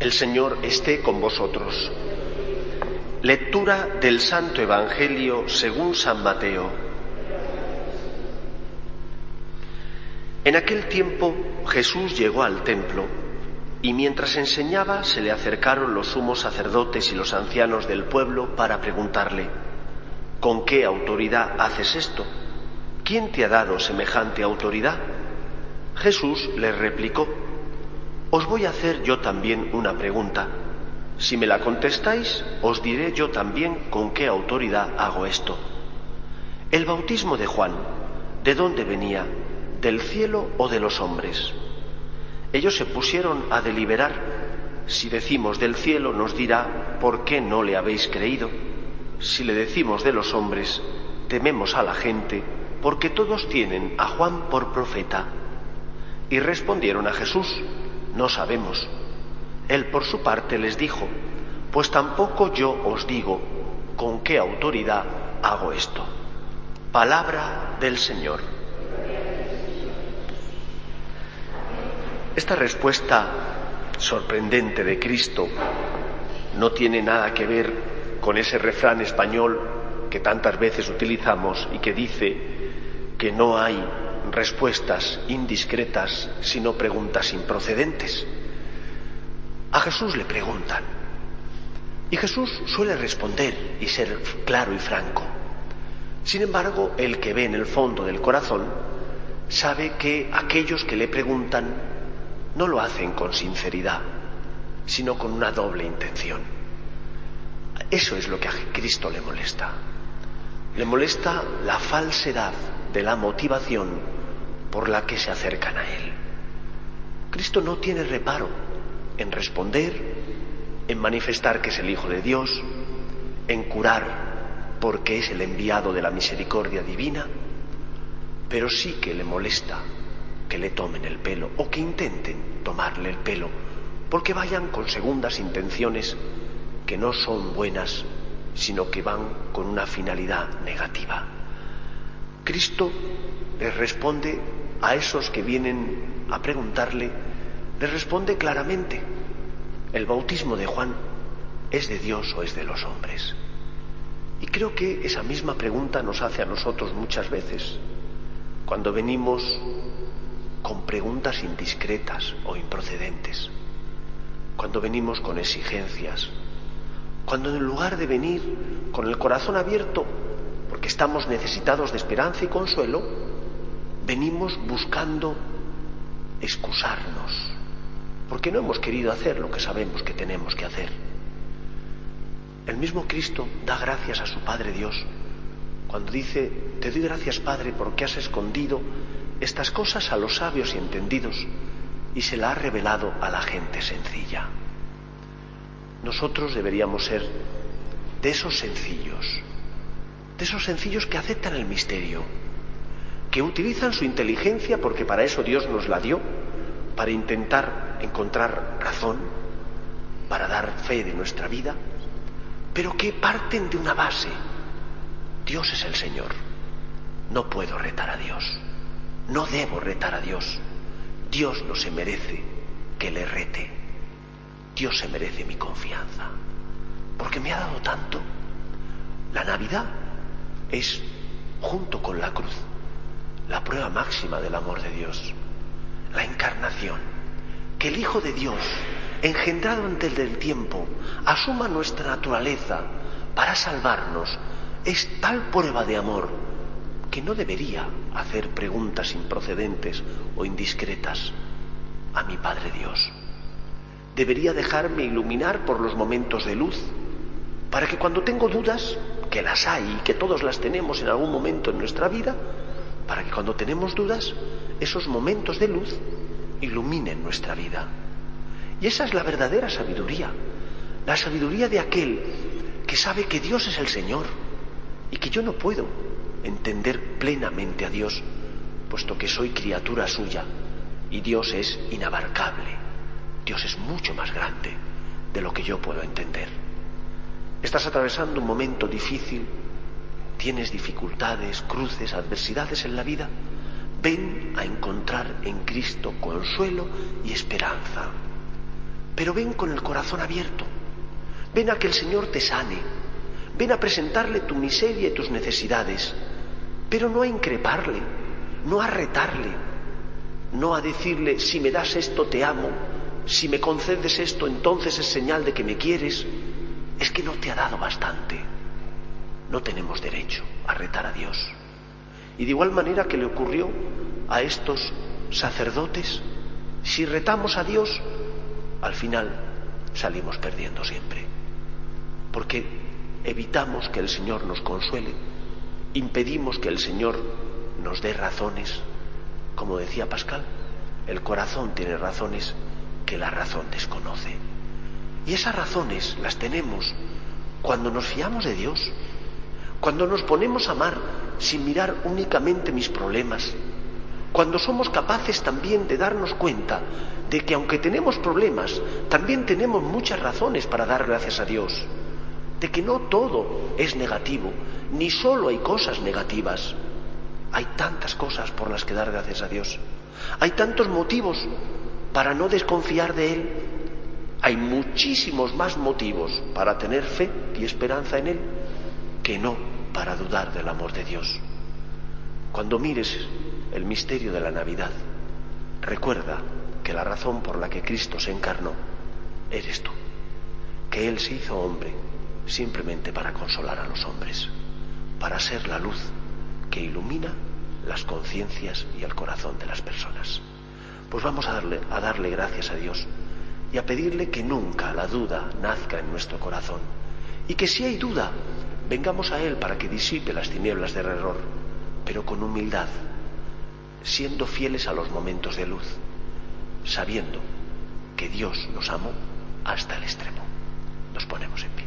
El Señor esté con vosotros. Lectura del Santo Evangelio según San Mateo. En aquel tiempo Jesús llegó al templo y mientras enseñaba se le acercaron los sumos sacerdotes y los ancianos del pueblo para preguntarle, ¿con qué autoridad haces esto? ¿Quién te ha dado semejante autoridad? Jesús les replicó, os voy a hacer yo también una pregunta. Si me la contestáis, os diré yo también con qué autoridad hago esto. El bautismo de Juan, ¿de dónde venía? ¿Del cielo o de los hombres? Ellos se pusieron a deliberar. Si decimos del cielo, nos dirá, ¿por qué no le habéis creído? Si le decimos de los hombres, tememos a la gente, porque todos tienen a Juan por profeta. Y respondieron a Jesús, no sabemos. Él por su parte les dijo, pues tampoco yo os digo con qué autoridad hago esto. Palabra del Señor. Esta respuesta sorprendente de Cristo no tiene nada que ver con ese refrán español que tantas veces utilizamos y que dice que no hay respuestas indiscretas, sino preguntas improcedentes. A Jesús le preguntan y Jesús suele responder y ser claro y franco. Sin embargo, el que ve en el fondo del corazón sabe que aquellos que le preguntan no lo hacen con sinceridad, sino con una doble intención. Eso es lo que a Cristo le molesta. Le molesta la falsedad de la motivación por la que se acercan a Él. Cristo no tiene reparo en responder, en manifestar que es el Hijo de Dios, en curar porque es el enviado de la misericordia divina, pero sí que le molesta que le tomen el pelo o que intenten tomarle el pelo porque vayan con segundas intenciones que no son buenas, sino que van con una finalidad negativa. Cristo les responde a esos que vienen a preguntarle, les responde claramente, el bautismo de Juan es de Dios o es de los hombres. Y creo que esa misma pregunta nos hace a nosotros muchas veces, cuando venimos con preguntas indiscretas o improcedentes, cuando venimos con exigencias, cuando en lugar de venir con el corazón abierto, porque estamos necesitados de esperanza y consuelo, venimos buscando excusarnos, porque no hemos querido hacer lo que sabemos que tenemos que hacer. El mismo Cristo da gracias a su Padre Dios cuando dice, te doy gracias Padre porque has escondido estas cosas a los sabios y entendidos y se la ha revelado a la gente sencilla. Nosotros deberíamos ser de esos sencillos, de esos sencillos que aceptan el misterio, que utilizan su inteligencia, porque para eso Dios nos la dio, para intentar encontrar razón, para dar fe de nuestra vida, pero que parten de una base. Dios es el Señor. No puedo retar a Dios. No debo retar a Dios. Dios no se merece que le rete. Dios se merece mi confianza. Porque me ha dado tanto. La Navidad es, junto con la cruz, la prueba máxima del amor de Dios, la encarnación, que el Hijo de Dios, engendrado antes del tiempo, asuma nuestra naturaleza para salvarnos, es tal prueba de amor que no debería hacer preguntas improcedentes o indiscretas a mi Padre Dios. Debería dejarme iluminar por los momentos de luz, para que cuando tengo dudas, que las hay y que todos las tenemos en algún momento en nuestra vida, para que cuando tenemos dudas, esos momentos de luz iluminen nuestra vida. Y esa es la verdadera sabiduría, la sabiduría de aquel que sabe que Dios es el Señor y que yo no puedo entender plenamente a Dios, puesto que soy criatura suya y Dios es inabarcable, Dios es mucho más grande de lo que yo puedo entender. Estás atravesando un momento difícil, tienes dificultades, cruces, adversidades en la vida, ven a encontrar en Cristo consuelo y esperanza. pero ven con el corazón abierto. Ven a que el Señor te sane. Ven a presentarle tu miseria y tus necesidades, pero no a increparle, no a retarle, no a decirle, si me das esto te amo, si me concedes esto entonces es señal de que me quieres. Es que no te ha dado bastante. No tenemos derecho a retar a Dios. Y de igual manera que le ocurrió a estos sacerdotes, si retamos a Dios, al final salimos perdiendo siempre. Porque evitamos que el Señor nos consuele, impedimos que el Señor nos dé razones. Como decía Pascal, el corazón tiene razones que la razón desconoce. Y esas razones las tenemos cuando nos fiamos de Dios, cuando nos ponemos a amar sin mirar únicamente mis problemas, cuando somos capaces también de darnos cuenta de que aunque tenemos problemas, también tenemos muchas razones para dar gracias a Dios, de que no todo es negativo, ni solo hay cosas negativas, hay tantas cosas por las que dar gracias a Dios, hay tantos motivos para no desconfiar de Él, hay muchísimos más motivos para tener fe y esperanza en Él que no para dudar del amor de Dios. Cuando mires el misterio de la Navidad, recuerda que la razón por la que Cristo se encarnó eres tú, que Él se hizo hombre simplemente para consolar a los hombres, para ser la luz que ilumina las conciencias y el corazón de las personas. Pues vamos a darle, a darle gracias a Dios y a pedirle que nunca la duda nazca en nuestro corazón y que si hay duda, vengamos a Él para que disipe las tinieblas del error, pero con humildad, siendo fieles a los momentos de luz, sabiendo que Dios nos amó hasta el extremo. Nos ponemos en pie.